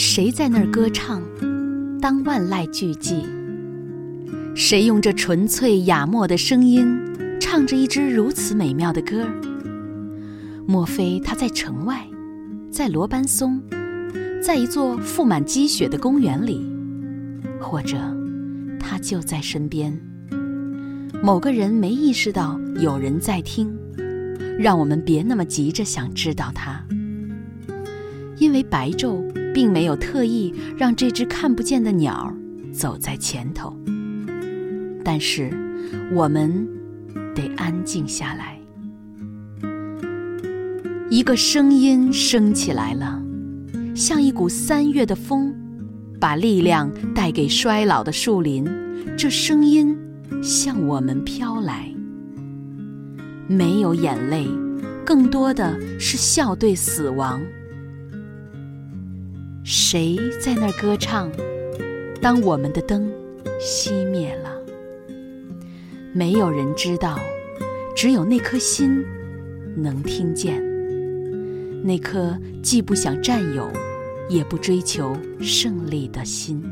谁在那儿歌唱？当万籁俱寂。谁用这纯粹雅默的声音，唱着一支如此美妙的歌？莫非他在城外，在罗班松，在一座覆满积雪的公园里？或者，他就在身边？某个人没意识到有人在听，让我们别那么急着想知道他，因为白昼并没有特意让这只看不见的鸟走在前头。但是，我们得安静下来。一个声音升起来了，像一股三月的风，把力量带给衰老的树林。这声音向我们飘来，没有眼泪，更多的是笑对死亡。谁在那儿歌唱？当我们的灯熄灭了。没有人知道，只有那颗心能听见。那颗既不想占有，也不追求胜利的心。